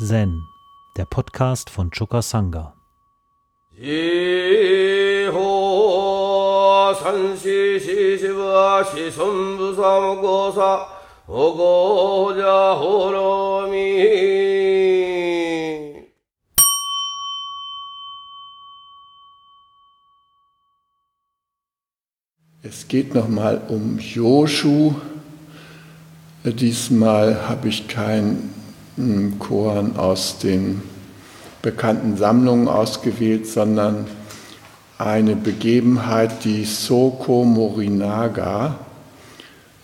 Zen, der Podcast von Choka Sangha. Es geht nochmal um Joshu. Diesmal habe ich kein Koran aus den bekannten Sammlungen ausgewählt, sondern eine Begebenheit, die Soko Morinaga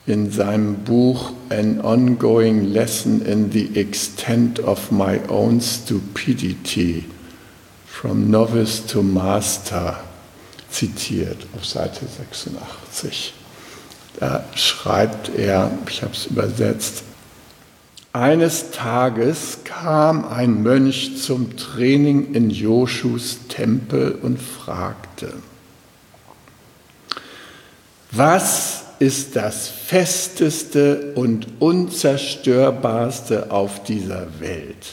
in seinem Buch An Ongoing Lesson in the Extent of My Own Stupidity From Novice to Master zitiert auf Seite 86. Da schreibt er, ich habe es übersetzt, eines Tages kam ein Mönch zum Training in Joshus Tempel und fragte, was ist das festeste und unzerstörbarste auf dieser Welt?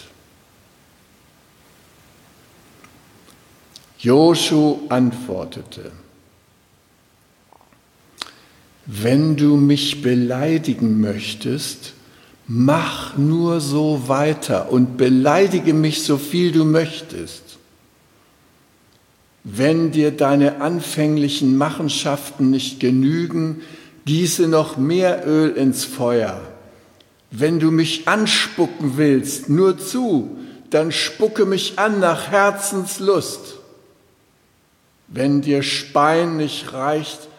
Joshu antwortete, wenn du mich beleidigen möchtest, mach nur so weiter und beleidige mich so viel du möchtest. Wenn dir deine anfänglichen Machenschaften nicht genügen, gieße noch mehr Öl ins Feuer. Wenn du mich anspucken willst, nur zu, dann spucke mich an nach Herzenslust. Wenn dir Spein nicht reicht,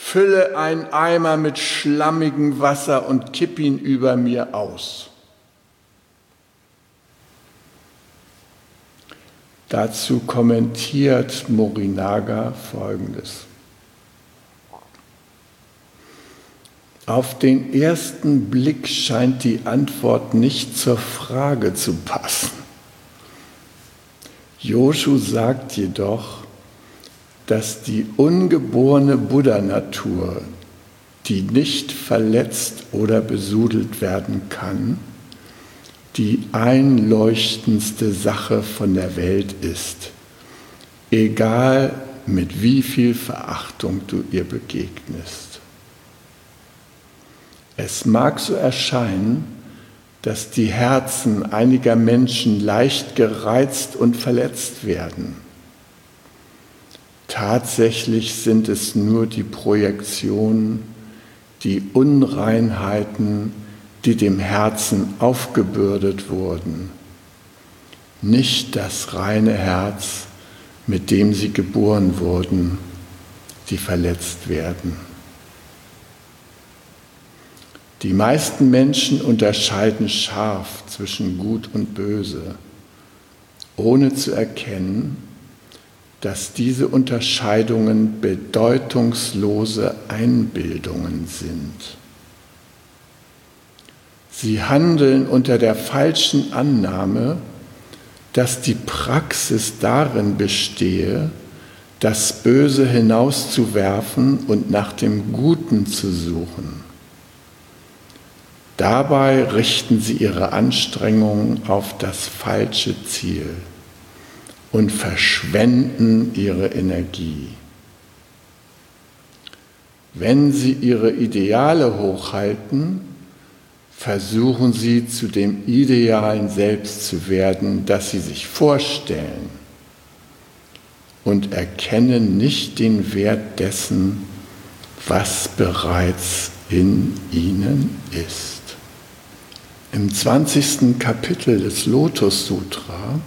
Fülle einen Eimer mit schlammigem Wasser und kipp ihn über mir aus. Dazu kommentiert Morinaga Folgendes. Auf den ersten Blick scheint die Antwort nicht zur Frage zu passen. Joshu sagt jedoch, dass die ungeborene Buddha-Natur, die nicht verletzt oder besudelt werden kann, die einleuchtendste Sache von der Welt ist, egal mit wie viel Verachtung du ihr begegnest. Es mag so erscheinen, dass die Herzen einiger Menschen leicht gereizt und verletzt werden Tatsächlich sind es nur die Projektionen, die Unreinheiten, die dem Herzen aufgebürdet wurden, nicht das reine Herz, mit dem sie geboren wurden, die verletzt werden. Die meisten Menschen unterscheiden scharf zwischen Gut und Böse, ohne zu erkennen, dass diese Unterscheidungen bedeutungslose Einbildungen sind. Sie handeln unter der falschen Annahme, dass die Praxis darin bestehe, das Böse hinauszuwerfen und nach dem Guten zu suchen. Dabei richten sie ihre Anstrengungen auf das falsche Ziel und verschwenden ihre Energie. Wenn sie ihre Ideale hochhalten, versuchen sie zu dem idealen Selbst zu werden, das sie sich vorstellen und erkennen nicht den Wert dessen, was bereits in ihnen ist. Im 20. Kapitel des Lotus Sutra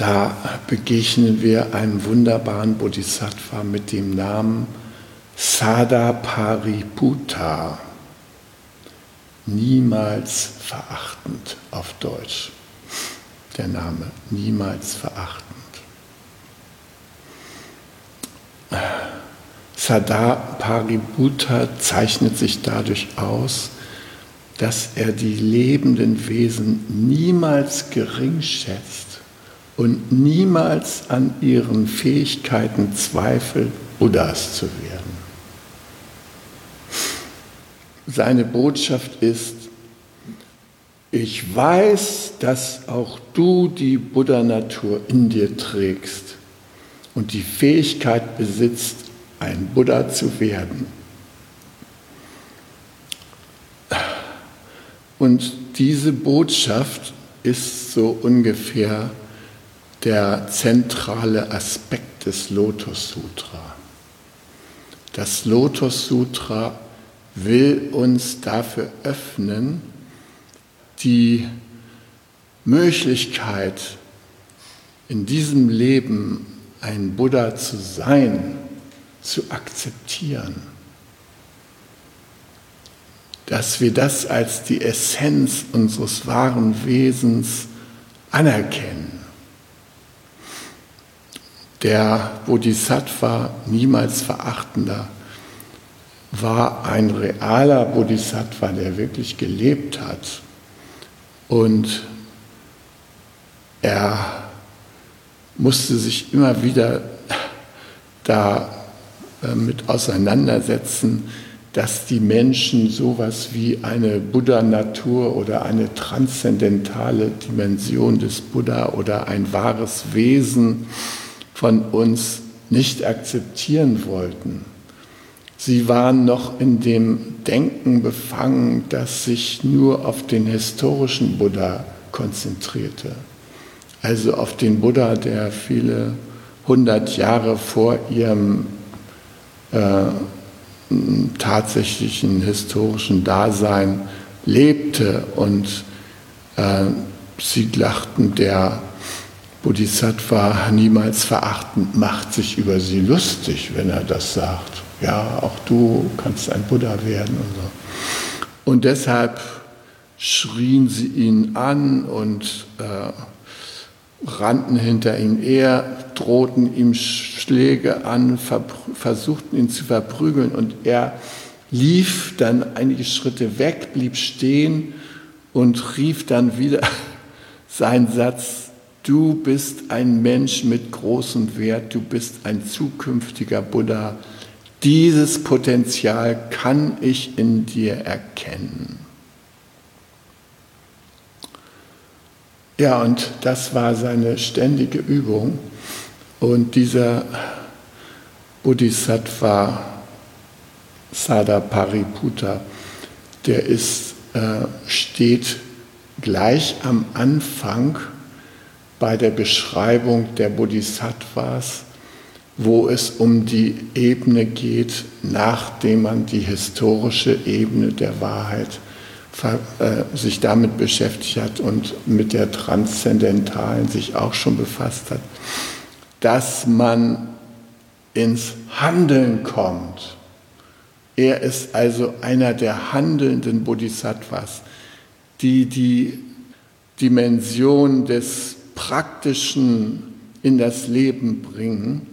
da begegnen wir einem wunderbaren Bodhisattva mit dem Namen Sada Pariputta. Niemals verachtend auf Deutsch. Der Name, niemals verachtend. Sada Pariputta zeichnet sich dadurch aus, dass er die lebenden Wesen niemals gering schätzt und niemals an ihren Fähigkeiten zweifelt, Buddhas zu werden. Seine Botschaft ist, ich weiß, dass auch du die Buddha-Natur in dir trägst und die Fähigkeit besitzt, ein Buddha zu werden. Und diese Botschaft ist so ungefähr der zentrale Aspekt des Lotus Sutra. Das Lotus Sutra will uns dafür öffnen, die Möglichkeit, in diesem Leben ein Buddha zu sein, zu akzeptieren. Dass wir das als die Essenz unseres wahren Wesens anerkennen. Der Bodhisattva, niemals verachtender, war ein realer Bodhisattva, der wirklich gelebt hat. Und er musste sich immer wieder damit auseinandersetzen, dass die Menschen sowas wie eine Buddha-Natur oder eine transzendentale Dimension des Buddha oder ein wahres Wesen von uns nicht akzeptieren wollten. Sie waren noch in dem Denken befangen, das sich nur auf den historischen Buddha konzentrierte. Also auf den Buddha, der viele hundert Jahre vor ihrem äh, tatsächlichen historischen Dasein lebte. Und äh, sie lachten, der Bodhisattva niemals verachtend macht sich über sie lustig, wenn er das sagt ja, auch du kannst ein Buddha werden und so. Und deshalb schrien sie ihn an und äh, rannten hinter ihm her, drohten ihm Schläge an, versuchten ihn zu verprügeln und er lief dann einige Schritte weg, blieb stehen und rief dann wieder seinen Satz, du bist ein Mensch mit großem Wert, du bist ein zukünftiger Buddha, dieses Potenzial kann ich in dir erkennen. Ja, und das war seine ständige Übung. Und dieser Bodhisattva Sadapariputa, der ist, äh, steht gleich am Anfang bei der Beschreibung der Bodhisattvas wo es um die Ebene geht, nachdem man die historische Ebene der Wahrheit äh, sich damit beschäftigt hat und mit der transzendentalen sich auch schon befasst hat, dass man ins Handeln kommt. Er ist also einer der handelnden Bodhisattvas, die die Dimension des Praktischen in das Leben bringen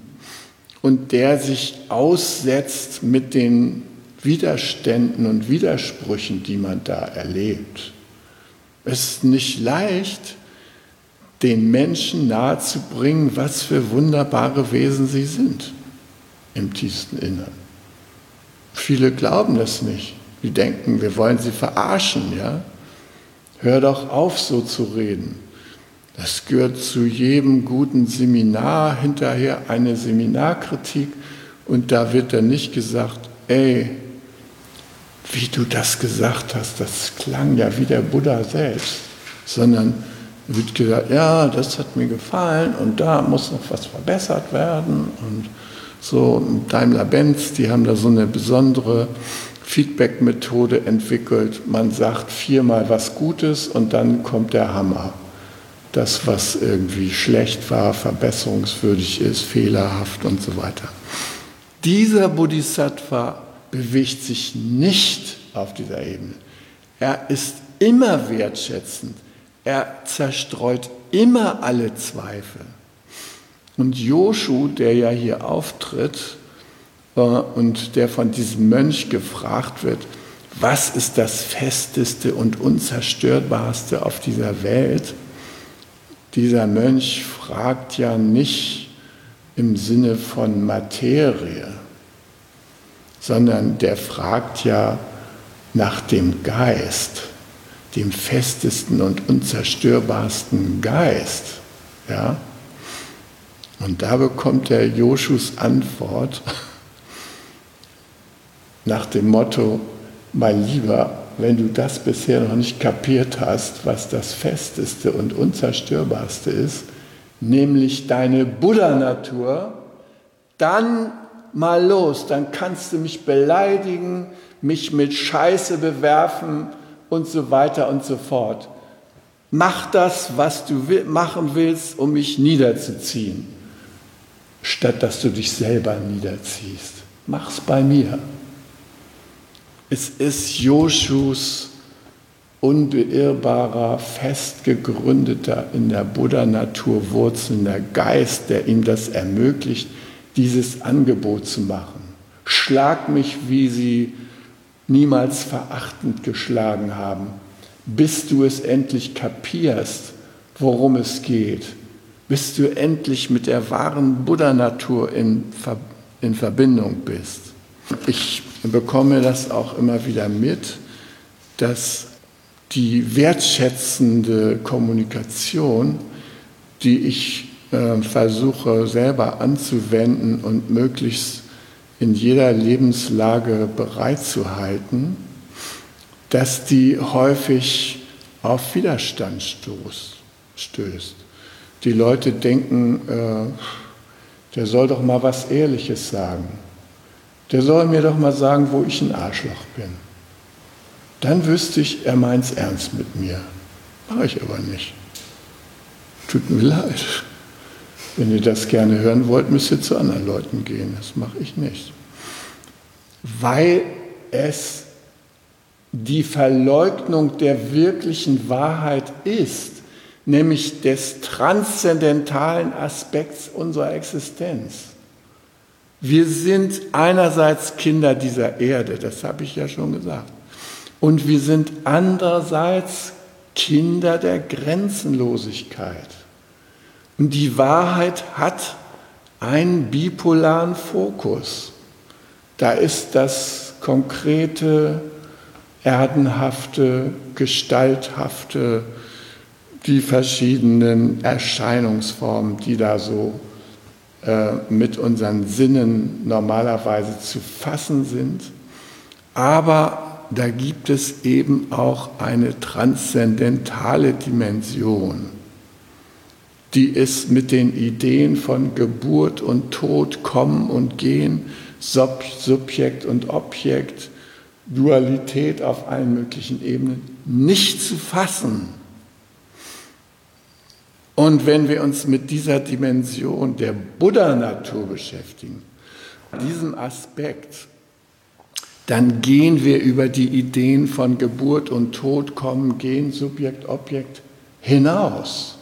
und der sich aussetzt mit den Widerständen und Widersprüchen, die man da erlebt. Es ist nicht leicht, den Menschen nahezubringen, was für wunderbare Wesen sie sind im tiefsten Innern. Viele glauben das nicht. Die denken, wir wollen sie verarschen, ja? Hör doch auf, so zu reden. Das gehört zu jedem guten Seminar hinterher eine Seminarkritik. Und da wird dann nicht gesagt, ey, wie du das gesagt hast, das klang ja wie der Buddha selbst, sondern wird gesagt, ja, das hat mir gefallen und da muss noch was verbessert werden und so. Daimler-Benz, die haben da so eine besondere Feedback-Methode entwickelt. Man sagt viermal was Gutes und dann kommt der Hammer das, was irgendwie schlecht war, verbesserungswürdig ist, fehlerhaft und so weiter. Dieser Bodhisattva bewegt sich nicht auf dieser Ebene. Er ist immer wertschätzend. Er zerstreut immer alle Zweifel. Und Joshu, der ja hier auftritt äh, und der von diesem Mönch gefragt wird, was ist das Festeste und Unzerstörbarste auf dieser Welt? Dieser Mönch fragt ja nicht im Sinne von Materie, sondern der fragt ja nach dem Geist. dem festesten und unzerstörbarsten Geist. Ja? Und da bekommt der Joschus Antwort nach dem Motto, mein Lieber, wenn du das bisher noch nicht kapiert hast, was das Festeste und Unzerstörbarste ist, nämlich deine Buddha-Natur, dann mal los, dann kannst du mich beleidigen, mich mit Scheiße bewerfen und so weiter und so fort. Mach das, was du machen willst, um mich niederzuziehen, statt dass du dich selber niederziehst. Mach's bei mir. Es ist Joshus unbeirrbarer, fest gegründeter, in der Buddha-Natur wurzelnder Geist, der ihm das ermöglicht, dieses Angebot zu machen. Schlag mich, wie sie niemals verachtend geschlagen haben, bis du es endlich kapierst, worum es geht, bis du endlich mit der wahren Buddha-Natur in, in Verbindung bist. Ich bekomme das auch immer wieder mit, dass die wertschätzende Kommunikation, die ich äh, versuche selber anzuwenden und möglichst in jeder Lebenslage bereitzuhalten, dass die häufig auf Widerstand stößt. Die Leute denken, äh, der soll doch mal was Ehrliches sagen. Der soll mir doch mal sagen, wo ich ein Arschloch bin. Dann wüsste ich, er meint es ernst mit mir. Mache ich aber nicht. Tut mir leid. Wenn ihr das gerne hören wollt, müsst ihr zu anderen Leuten gehen. Das mache ich nicht. Weil es die Verleugnung der wirklichen Wahrheit ist, nämlich des transzendentalen Aspekts unserer Existenz. Wir sind einerseits Kinder dieser Erde, das habe ich ja schon gesagt, und wir sind andererseits Kinder der Grenzenlosigkeit. Und die Wahrheit hat einen bipolaren Fokus. Da ist das konkrete, erdenhafte, gestalthafte, die verschiedenen Erscheinungsformen, die da so mit unseren Sinnen normalerweise zu fassen sind. Aber da gibt es eben auch eine transzendentale Dimension die ist mit den Ideen von Geburt und Tod, Kommen und Gehen, Subjekt und Objekt, Dualität auf allen möglichen Ebenen nicht zu fassen. Und wenn wir uns mit dieser Dimension der Buddha-Natur beschäftigen, diesem Aspekt, dann gehen wir über die Ideen von Geburt und Tod, Kommen, Gehen, Subjekt, Objekt hinaus.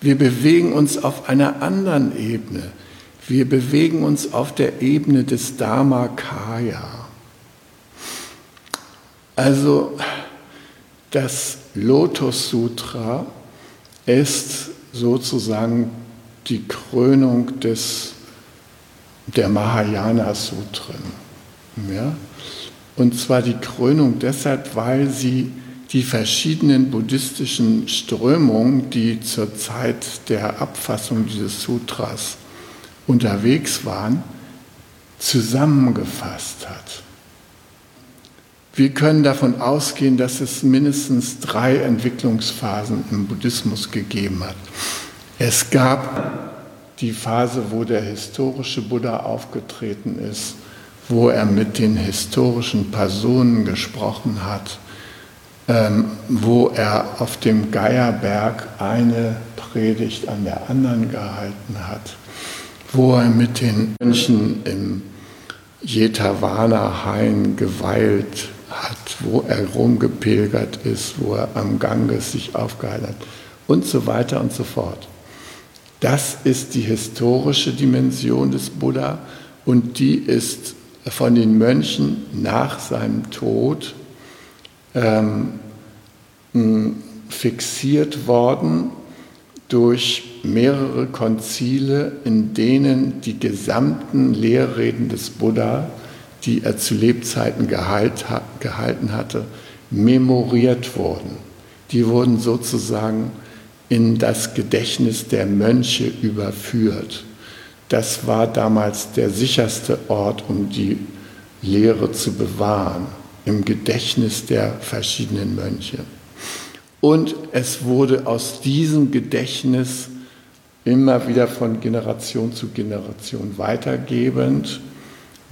Wir bewegen uns auf einer anderen Ebene. Wir bewegen uns auf der Ebene des Dharmakaya. Also das Lotus Sutra ist sozusagen die Krönung des, der Mahayana Sutren. Ja? Und zwar die Krönung deshalb, weil sie die verschiedenen buddhistischen Strömungen, die zur Zeit der Abfassung dieses Sutras unterwegs waren, zusammengefasst hat. Wir können davon ausgehen, dass es mindestens drei Entwicklungsphasen im Buddhismus gegeben hat. Es gab die Phase, wo der historische Buddha aufgetreten ist, wo er mit den historischen Personen gesprochen hat, ähm, wo er auf dem Geierberg eine Predigt an der anderen gehalten hat, wo er mit den Mönchen im Jetavana-Hain geweilt hat, wo er rumgepilgert ist, wo er am Ganges sich aufgehalten hat und so weiter und so fort. Das ist die historische Dimension des Buddha und die ist von den Mönchen nach seinem Tod ähm, fixiert worden durch mehrere Konzile, in denen die gesamten Lehrreden des Buddha, die er zu Lebzeiten gehalten hatte, memoriert wurden. Die wurden sozusagen in das Gedächtnis der Mönche überführt. Das war damals der sicherste Ort, um die Lehre zu bewahren, im Gedächtnis der verschiedenen Mönche. Und es wurde aus diesem Gedächtnis immer wieder von Generation zu Generation weitergebend,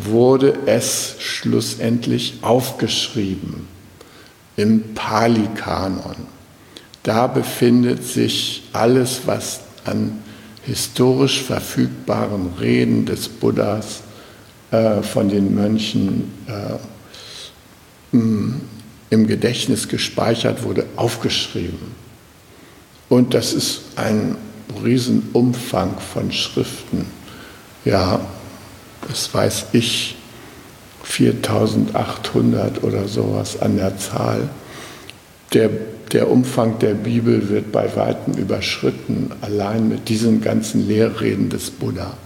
wurde es schlussendlich aufgeschrieben im Pali-Kanon. Da befindet sich alles, was an historisch verfügbaren Reden des Buddhas äh, von den Mönchen äh, im Gedächtnis gespeichert wurde, aufgeschrieben. Und das ist ein Riesenumfang von Schriften. Ja, das weiß ich, 4800 oder sowas an der Zahl. Der, der Umfang der Bibel wird bei weitem überschritten, allein mit diesen ganzen Lehrreden des Buddha.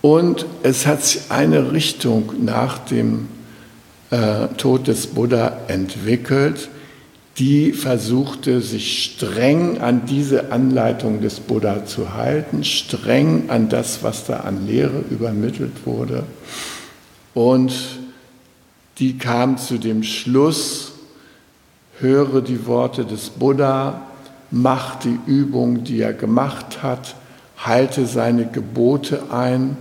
Und es hat sich eine Richtung nach dem äh, Tod des Buddha entwickelt, die versuchte, sich streng an diese Anleitung des Buddha zu halten, streng an das, was da an Lehre übermittelt wurde. Und die kam zu dem Schluss, höre die Worte des Buddha, mach die Übung, die er gemacht hat, halte seine Gebote ein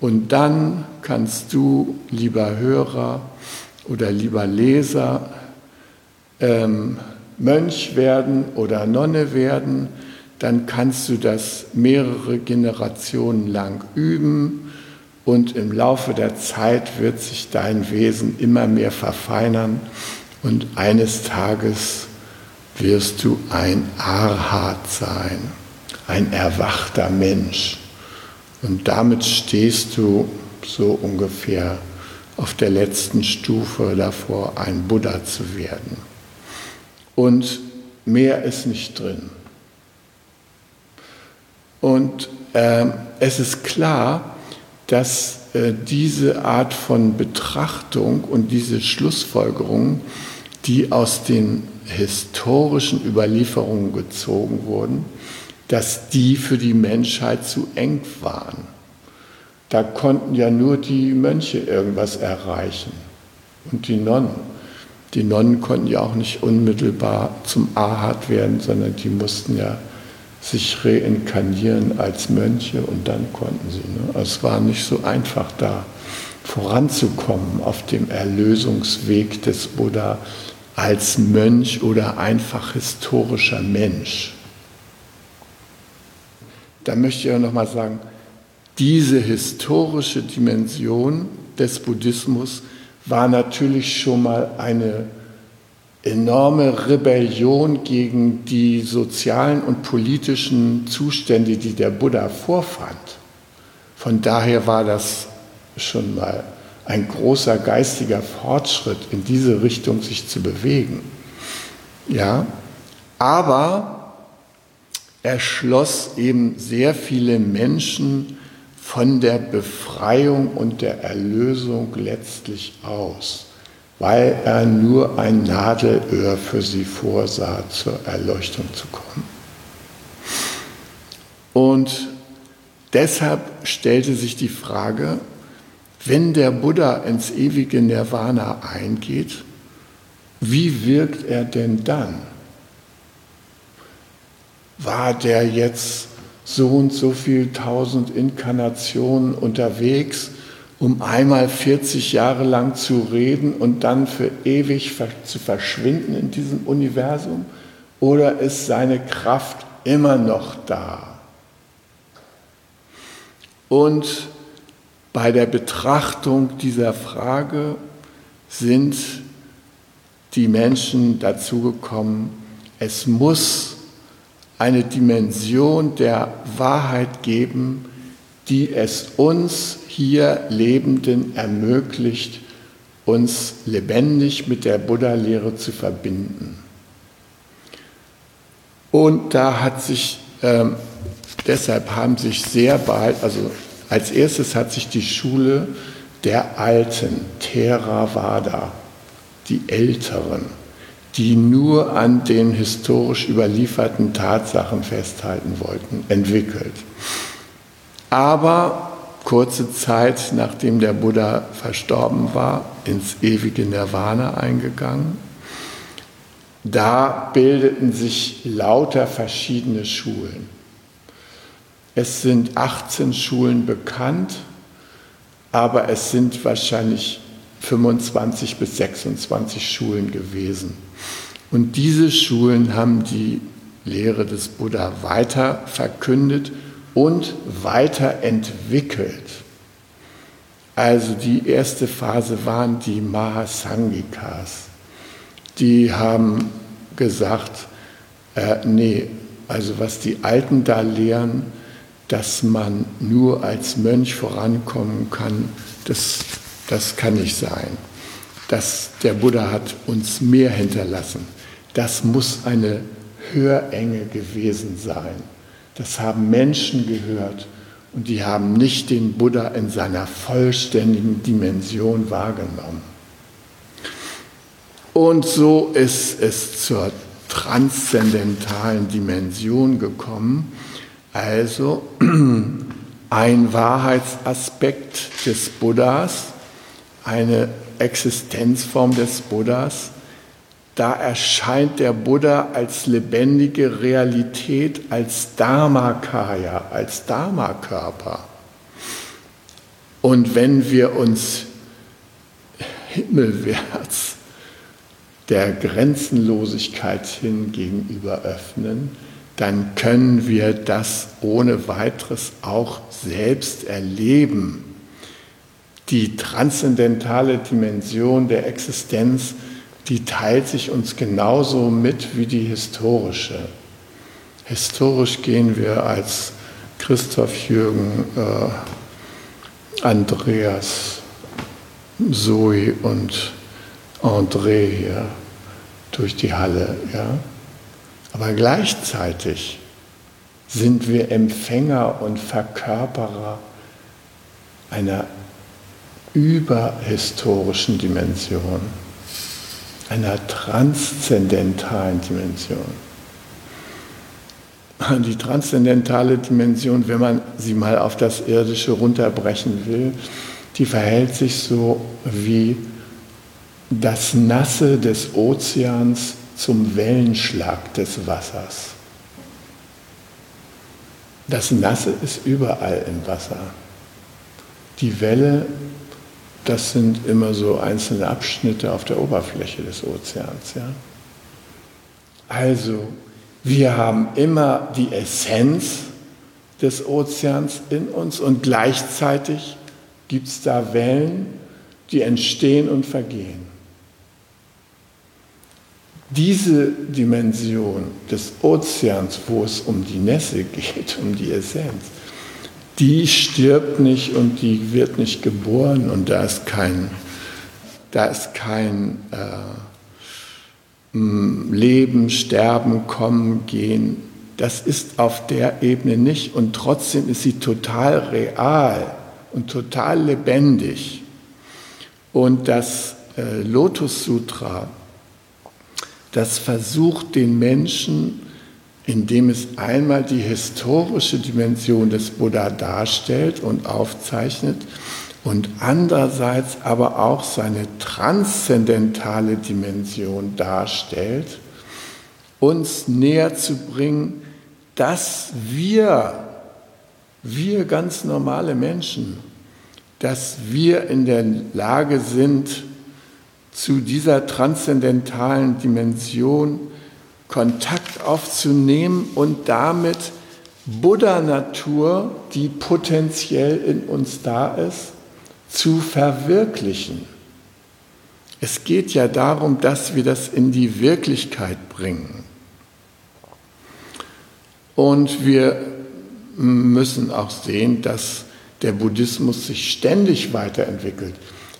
und dann kannst du, lieber Hörer oder lieber Leser, ähm, Mönch werden oder Nonne werden, dann kannst du das mehrere Generationen lang üben und im Laufe der Zeit wird sich dein Wesen immer mehr verfeinern und eines Tages wirst du ein Arhat sein, ein erwachter Mensch. Und damit stehst du so ungefähr auf der letzten Stufe davor, ein Buddha zu werden. Und mehr ist nicht drin. Und äh, es ist klar, dass äh, diese Art von Betrachtung und diese Schlussfolgerungen, die aus den historischen Überlieferungen gezogen wurden, dass die für die Menschheit zu eng waren. Da konnten ja nur die Mönche irgendwas erreichen und die Nonnen. Die Nonnen konnten ja auch nicht unmittelbar zum Ahat werden, sondern die mussten ja sich reinkarnieren als Mönche und dann konnten sie. Ne? Es war nicht so einfach da voranzukommen auf dem Erlösungsweg des Buddha als Mönch oder einfach historischer Mensch. Da möchte ich auch nochmal sagen, diese historische Dimension des Buddhismus war natürlich schon mal eine enorme Rebellion gegen die sozialen und politischen Zustände, die der Buddha vorfand. Von daher war das schon mal ein großer geistiger Fortschritt, in diese Richtung sich zu bewegen. Ja, aber er schloss eben sehr viele Menschen von der Befreiung und der Erlösung letztlich aus weil er nur ein Nadelöhr für sie vorsah, zur Erleuchtung zu kommen. Und deshalb stellte sich die Frage, wenn der Buddha ins ewige Nirvana eingeht, wie wirkt er denn dann? War der jetzt so und so viel tausend Inkarnationen unterwegs um einmal 40 Jahre lang zu reden und dann für ewig zu verschwinden in diesem Universum? Oder ist seine Kraft immer noch da? Und bei der Betrachtung dieser Frage sind die Menschen dazu gekommen, es muss eine Dimension der Wahrheit geben, die es uns hier Lebenden ermöglicht, uns lebendig mit der Buddha-Lehre zu verbinden. Und da hat sich, äh, deshalb haben sich sehr bald, also als erstes hat sich die Schule der Alten, Theravada, die Älteren, die nur an den historisch überlieferten Tatsachen festhalten wollten, entwickelt. Aber kurze Zeit nachdem der Buddha verstorben war, ins ewige Nirvana eingegangen. Da bildeten sich lauter verschiedene Schulen. Es sind 18 Schulen bekannt, aber es sind wahrscheinlich 25 bis 26 Schulen gewesen. Und diese Schulen haben die Lehre des Buddha weiter verkündet und weiterentwickelt. Also die erste Phase waren die Mahasangikas. Die haben gesagt, äh, nee, also was die Alten da lehren, dass man nur als Mönch vorankommen kann, das, das kann nicht sein. Das, der Buddha hat uns mehr hinterlassen. Das muss eine Hörenge gewesen sein. Das haben Menschen gehört und die haben nicht den Buddha in seiner vollständigen Dimension wahrgenommen. Und so ist es zur transzendentalen Dimension gekommen, also ein Wahrheitsaspekt des Buddhas, eine Existenzform des Buddhas, da erscheint der Buddha als lebendige Realität, als Dharmakaya, als Dharmakörper. Und wenn wir uns himmelwärts der Grenzenlosigkeit hin gegenüber öffnen, dann können wir das ohne weiteres auch selbst erleben. Die transzendentale Dimension der Existenz die teilt sich uns genauso mit wie die historische. Historisch gehen wir als Christoph Jürgen, äh, Andreas, Zoe und André hier durch die Halle. Ja? Aber gleichzeitig sind wir Empfänger und Verkörperer einer überhistorischen Dimension einer transzendentalen Dimension. Die transzendentale Dimension, wenn man sie mal auf das Irdische runterbrechen will, die verhält sich so wie das Nasse des Ozeans zum Wellenschlag des Wassers. Das Nasse ist überall im Wasser. Die Welle das sind immer so einzelne Abschnitte auf der Oberfläche des Ozeans. Ja? Also, wir haben immer die Essenz des Ozeans in uns und gleichzeitig gibt es da Wellen, die entstehen und vergehen. Diese Dimension des Ozeans, wo es um die Nässe geht, um die Essenz, die stirbt nicht und die wird nicht geboren und da ist kein, da ist kein äh, Leben, Sterben, Kommen, Gehen. Das ist auf der Ebene nicht und trotzdem ist sie total real und total lebendig. Und das äh, Lotus Sutra, das versucht den Menschen indem es einmal die historische Dimension des Buddha darstellt und aufzeichnet und andererseits aber auch seine transzendentale Dimension darstellt, uns näher zu bringen, dass wir, wir ganz normale Menschen, dass wir in der Lage sind, zu dieser transzendentalen Dimension Kontakt aufzunehmen und damit Buddha-Natur, die potenziell in uns da ist, zu verwirklichen. Es geht ja darum, dass wir das in die Wirklichkeit bringen. Und wir müssen auch sehen, dass der Buddhismus sich ständig weiterentwickelt.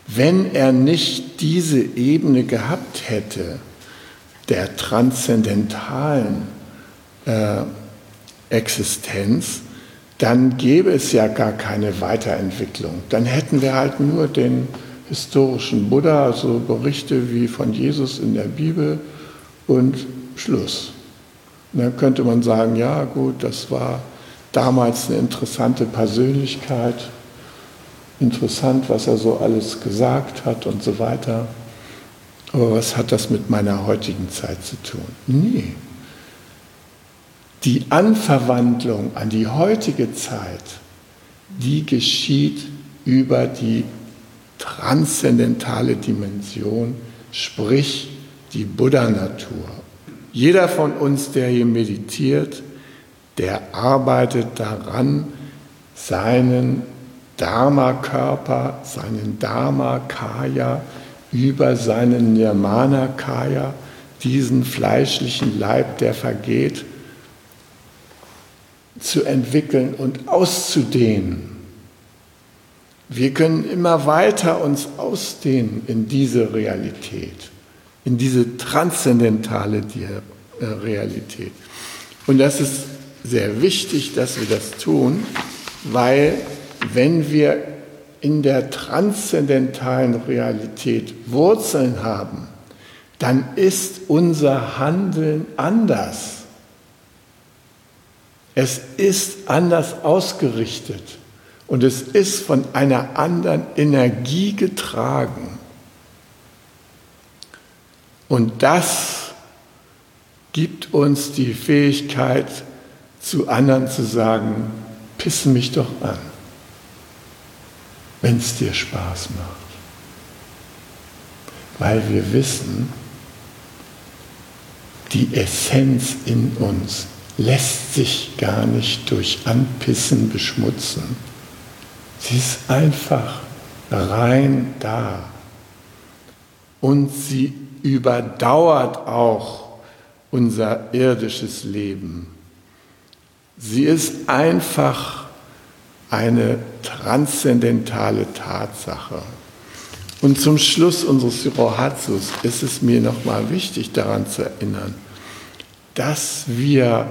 Wenn er nicht diese Ebene gehabt hätte, der transzendentalen äh, Existenz, dann gäbe es ja gar keine Weiterentwicklung. Dann hätten wir halt nur den historischen Buddha, so Berichte wie von Jesus in der Bibel und Schluss. Und dann könnte man sagen, ja gut, das war damals eine interessante Persönlichkeit, interessant, was er so alles gesagt hat und so weiter. Aber was hat das mit meiner heutigen Zeit zu tun? Nee. Die Anverwandlung an die heutige Zeit, die geschieht über die transzendentale Dimension, sprich die Buddha-Natur. Jeder von uns, der hier meditiert, der arbeitet daran, seinen Dharma-Körper, seinen Dharma-Kaya über seinen Nirmana-Kaya, diesen fleischlichen Leib, der vergeht, zu entwickeln und auszudehnen. Wir können immer weiter uns ausdehnen in diese Realität, in diese transzendentale äh, Realität. Und das ist sehr wichtig, dass wir das tun, weil wenn wir in der transzendentalen Realität Wurzeln haben, dann ist unser Handeln anders. Es ist anders ausgerichtet und es ist von einer anderen Energie getragen. Und das gibt uns die Fähigkeit, zu anderen zu sagen, pissen mich doch an, wenn es dir Spaß macht. Weil wir wissen, die Essenz in uns lässt sich gar nicht durch Anpissen beschmutzen. Sie ist einfach rein da. Und sie überdauert auch unser irdisches Leben. Sie ist einfach eine transzendentale Tatsache. Und zum Schluss unseres Sirohatsus ist es mir nochmal wichtig daran zu erinnern, dass wir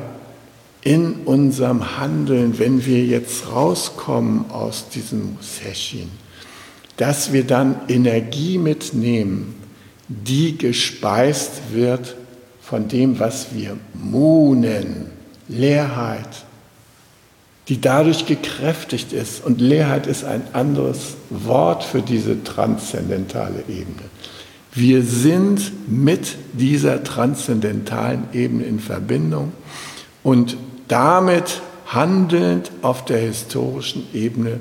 in unserem Handeln, wenn wir jetzt rauskommen aus diesem Session, dass wir dann Energie mitnehmen, die gespeist wird von dem, was wir munen, Leerheit, die dadurch gekräftigt ist. Und Leerheit ist ein anderes Wort für diese transzendentale Ebene. Wir sind mit dieser transzendentalen Ebene in Verbindung und damit handelnd auf der historischen Ebene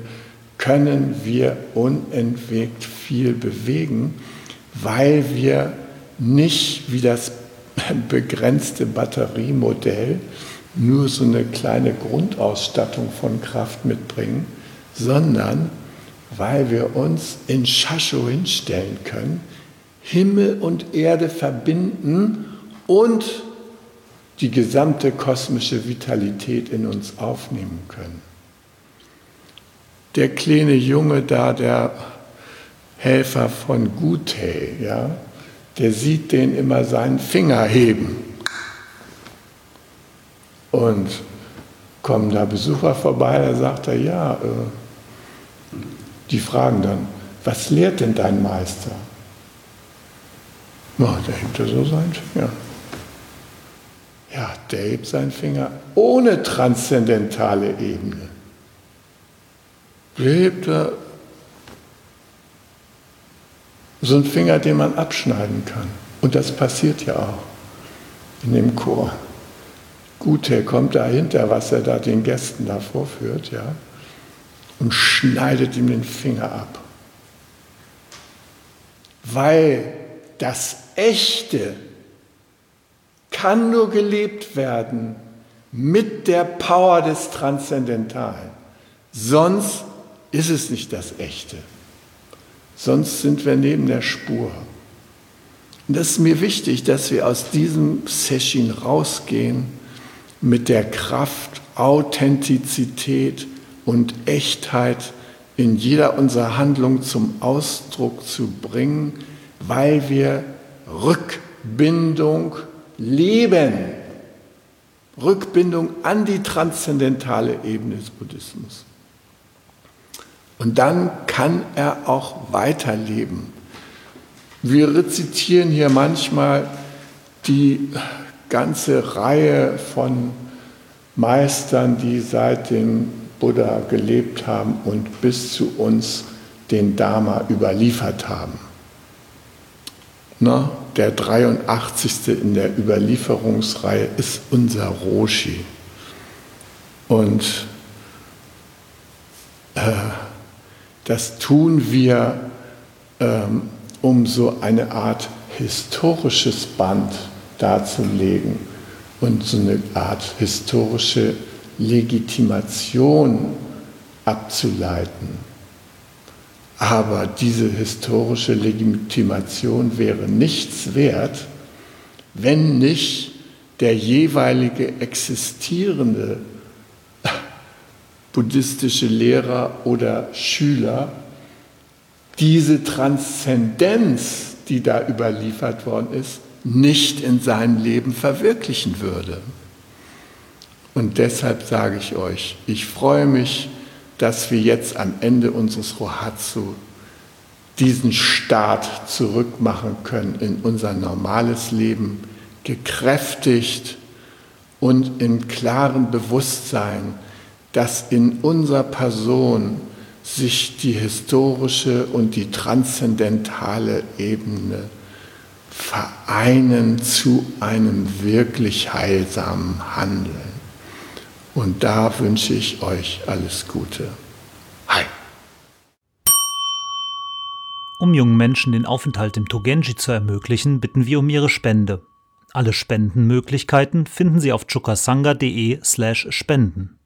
können wir unentwegt viel bewegen, weil wir nicht wie das begrenzte Batteriemodell nur so eine kleine Grundausstattung von Kraft mitbringen, sondern weil wir uns in Shasho hinstellen können, Himmel und Erde verbinden und die gesamte kosmische Vitalität in uns aufnehmen können. Der kleine Junge da, der Helfer von Gute, ja, der sieht den immer seinen Finger heben. Und kommen da Besucher vorbei, da sagt er, ja, äh, die fragen dann, was lehrt denn dein Meister? Na, der hebt er so seinen Finger. Ja, der hebt seinen Finger ohne transzendentale Ebene. Der hebt er so einen Finger, den man abschneiden kann. Und das passiert ja auch in dem Chor. Gute kommt dahinter, was er da den Gästen da vorführt, ja, und schneidet ihm den Finger ab. Weil das Echte kann nur gelebt werden mit der Power des Transzendentalen. Sonst ist es nicht das Echte. Sonst sind wir neben der Spur. Und das ist mir wichtig, dass wir aus diesem Session rausgehen mit der Kraft, Authentizität und Echtheit in jeder unserer Handlung zum Ausdruck zu bringen, weil wir Rückbindung leben. Rückbindung an die transzendentale Ebene des Buddhismus. Und dann kann er auch weiterleben. Wir rezitieren hier manchmal die ganze Reihe von Meistern, die seit dem Buddha gelebt haben und bis zu uns den Dharma überliefert haben. Na, der 83. in der Überlieferungsreihe ist unser Roshi. Und äh, das tun wir, ähm, um so eine Art historisches Band darzulegen und so eine Art historische Legitimation abzuleiten. Aber diese historische Legitimation wäre nichts wert, wenn nicht der jeweilige existierende buddhistische Lehrer oder Schüler diese Transzendenz, die da überliefert worden ist, nicht in seinem Leben verwirklichen würde. Und deshalb sage ich euch, ich freue mich, dass wir jetzt am Ende unseres Rohatsu diesen Start zurückmachen können in unser normales Leben, gekräftigt und im klaren Bewusstsein, dass in unserer Person sich die historische und die transzendentale Ebene vereinen zu einem wirklich heilsamen Handeln. Und da wünsche ich euch alles Gute. Hi. Um jungen Menschen den Aufenthalt im Togenji zu ermöglichen, bitten wir um ihre Spende. Alle Spendenmöglichkeiten finden Sie auf chukasanga.de slash spenden.